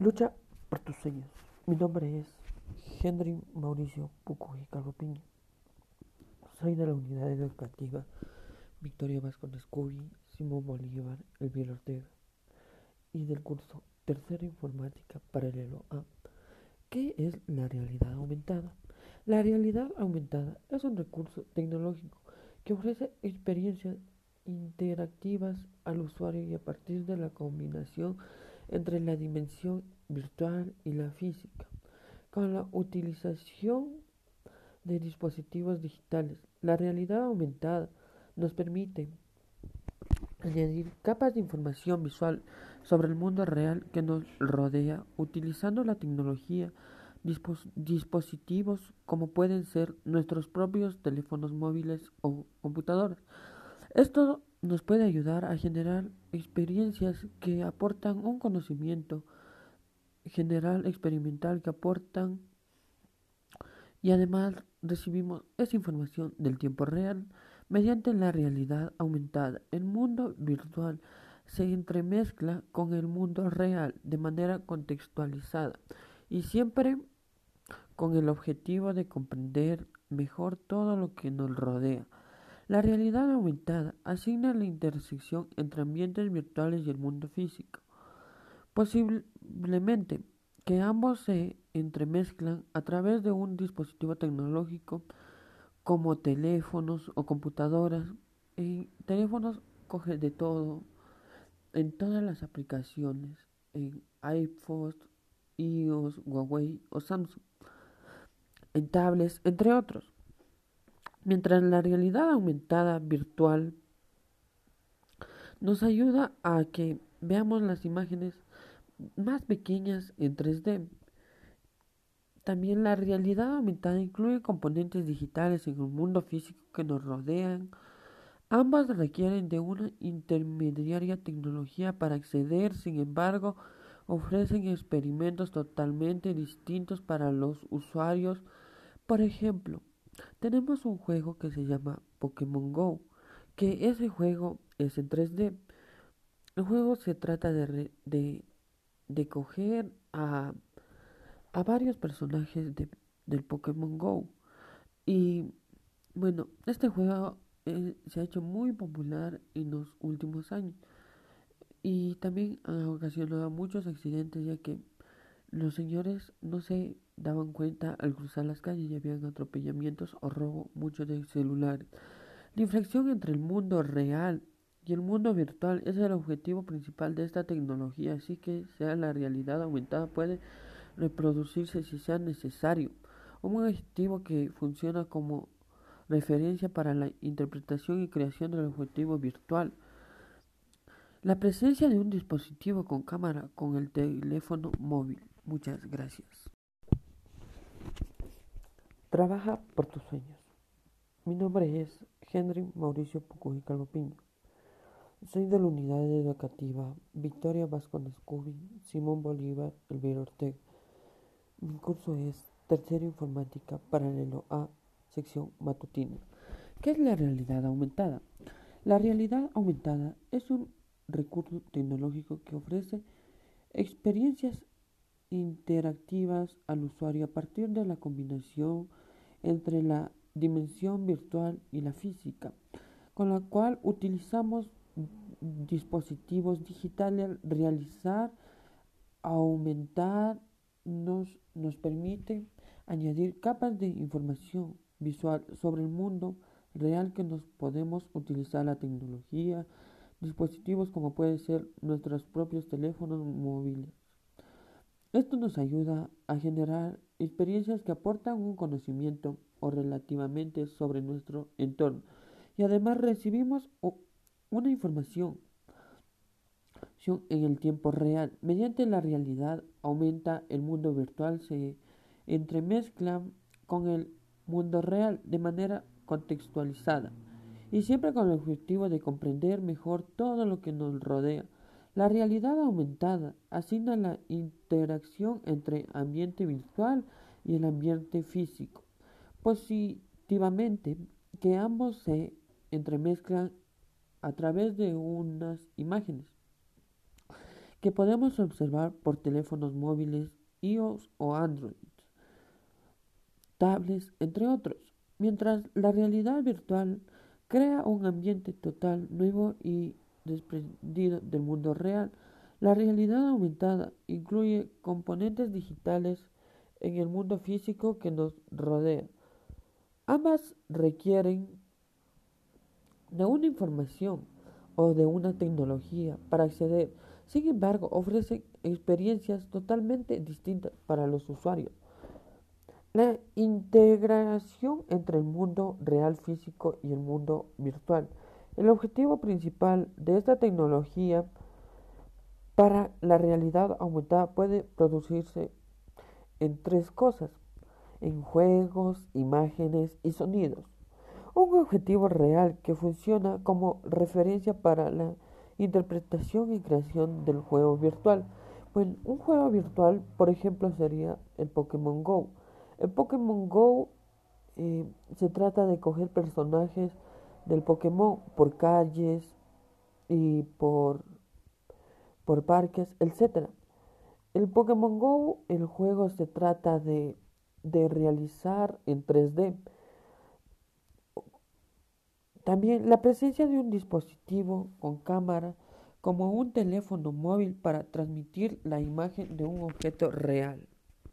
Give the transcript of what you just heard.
Lucha por tus sueños. Mi nombre es Henry Mauricio Pucuy Carropiño. Soy de la unidad educativa Victoria Vascondes Cubi, Simón Bolívar, Elvira Ortega y del curso Tercera Informática Paralelo A. ¿Qué es la realidad aumentada? La realidad aumentada es un recurso tecnológico que ofrece experiencias interactivas al usuario y a partir de la combinación entre la dimensión virtual y la física, con la utilización de dispositivos digitales. La realidad aumentada nos permite añadir capas de información visual sobre el mundo real que nos rodea utilizando la tecnología, dispositivos como pueden ser nuestros propios teléfonos móviles o computadoras. Esto nos puede ayudar a generar experiencias que aportan un conocimiento general experimental que aportan y además recibimos esa información del tiempo real mediante la realidad aumentada. El mundo virtual se entremezcla con el mundo real de manera contextualizada y siempre con el objetivo de comprender mejor todo lo que nos rodea. La realidad aumentada asigna la intersección entre ambientes virtuales y el mundo físico. Posiblemente que ambos se entremezclan a través de un dispositivo tecnológico como teléfonos o computadoras. En teléfonos coge de todo, en todas las aplicaciones, en iPhone, iOS, Huawei o Samsung, en tablets, entre otros. Mientras la realidad aumentada virtual nos ayuda a que veamos las imágenes más pequeñas en 3D. También la realidad aumentada incluye componentes digitales en un mundo físico que nos rodean. Ambas requieren de una intermediaria tecnología para acceder, sin embargo, ofrecen experimentos totalmente distintos para los usuarios. Por ejemplo, tenemos un juego que se llama Pokémon Go, que ese juego es en 3D. El juego se trata de, de, coger a, a, varios personajes de, del Pokémon Go. Y bueno, este juego eh, se ha hecho muy popular en los últimos años. Y también ha ocasionado muchos accidentes ya que los señores no se daban cuenta al cruzar las calles y habían atropellamientos o robo mucho de celulares. La inflexión entre el mundo real y el mundo virtual es el objetivo principal de esta tecnología, así que sea la realidad aumentada puede reproducirse si sea necesario. Un objetivo que funciona como referencia para la interpretación y creación del objetivo virtual. La presencia de un dispositivo con cámara con el teléfono móvil. Muchas gracias. Trabaja por tus sueños. Mi nombre es Henry Mauricio Pucuy Calvopiño. Soy de la unidad educativa Victoria Vascondes Cubi, Simón Bolívar, Elvira Ortega. Mi curso es Tercera Informática Paralelo A, sección matutina. ¿Qué es la realidad aumentada? La realidad aumentada es un recurso tecnológico que ofrece experiencias interactivas al usuario a partir de la combinación entre la dimensión virtual y la física, con la cual utilizamos dispositivos digitales, realizar, aumentar, nos, nos permite añadir capas de información visual sobre el mundo real que nos podemos utilizar la tecnología, dispositivos como pueden ser nuestros propios teléfonos móviles. Esto nos ayuda a generar experiencias que aportan un conocimiento o relativamente sobre nuestro entorno y además recibimos una información en el tiempo real. Mediante la realidad aumenta el mundo virtual, se entremezcla con el mundo real de manera contextualizada y siempre con el objetivo de comprender mejor todo lo que nos rodea. La realidad aumentada asigna la interacción entre ambiente virtual y el ambiente físico. Positivamente, que ambos se entremezclan a través de unas imágenes que podemos observar por teléfonos móviles, iOS o Android, tablets, entre otros, mientras la realidad virtual crea un ambiente total nuevo y desprendido del mundo real. La realidad aumentada incluye componentes digitales en el mundo físico que nos rodea. Ambas requieren de una información o de una tecnología para acceder. Sin embargo, ofrecen experiencias totalmente distintas para los usuarios. La integración entre el mundo real físico y el mundo virtual. El objetivo principal de esta tecnología para la realidad aumentada puede producirse en tres cosas, en juegos, imágenes y sonidos. Un objetivo real que funciona como referencia para la interpretación y creación del juego virtual. Bueno, un juego virtual, por ejemplo, sería el Pokémon Go. El Pokémon Go eh, se trata de coger personajes del Pokémon por calles y por, por parques, etc. El Pokémon Go, el juego se trata de, de realizar en 3D. También la presencia de un dispositivo con cámara como un teléfono móvil para transmitir la imagen de un objeto real.